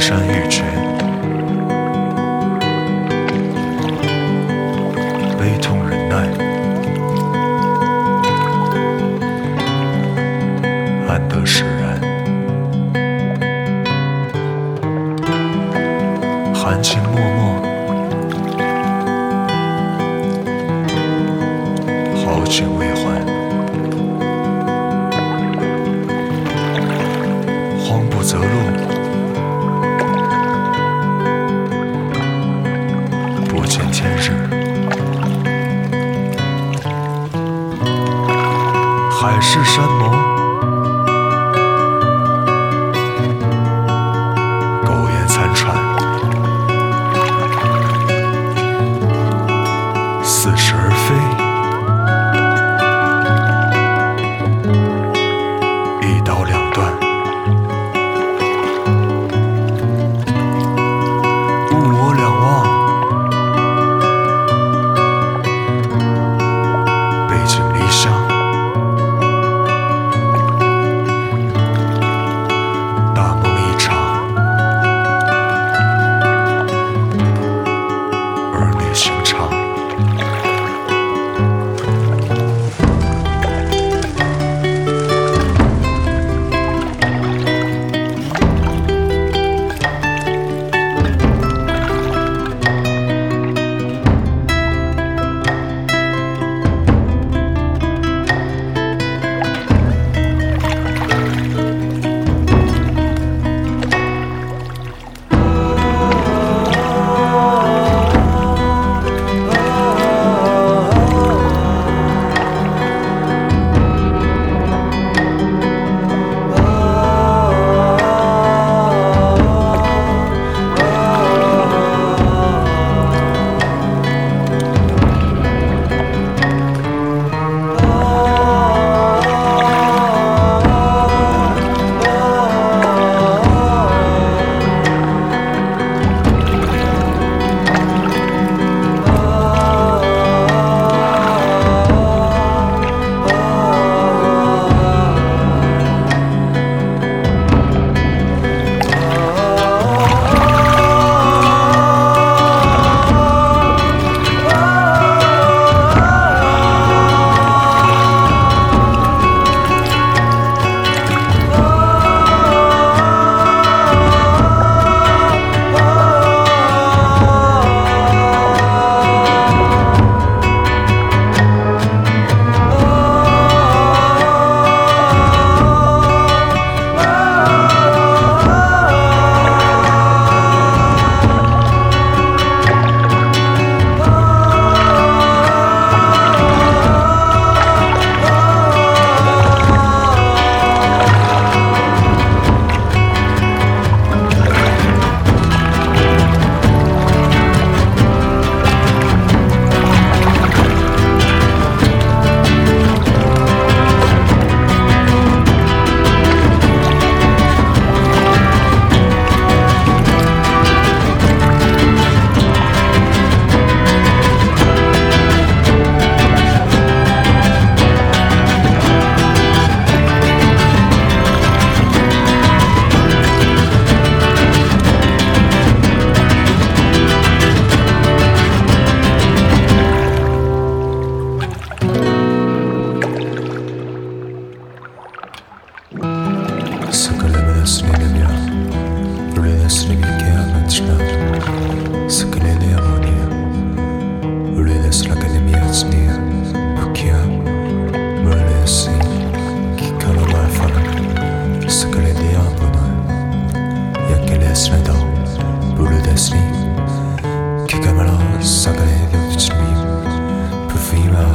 山欲绝，悲痛忍耐，安得释然，含情脉脉，好景未还。见天日，海誓山盟，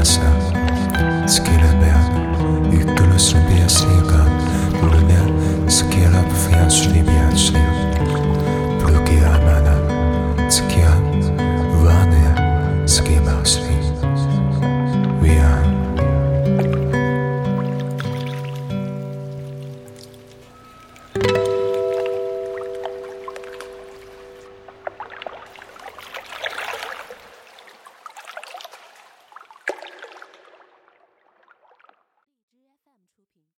Yeah.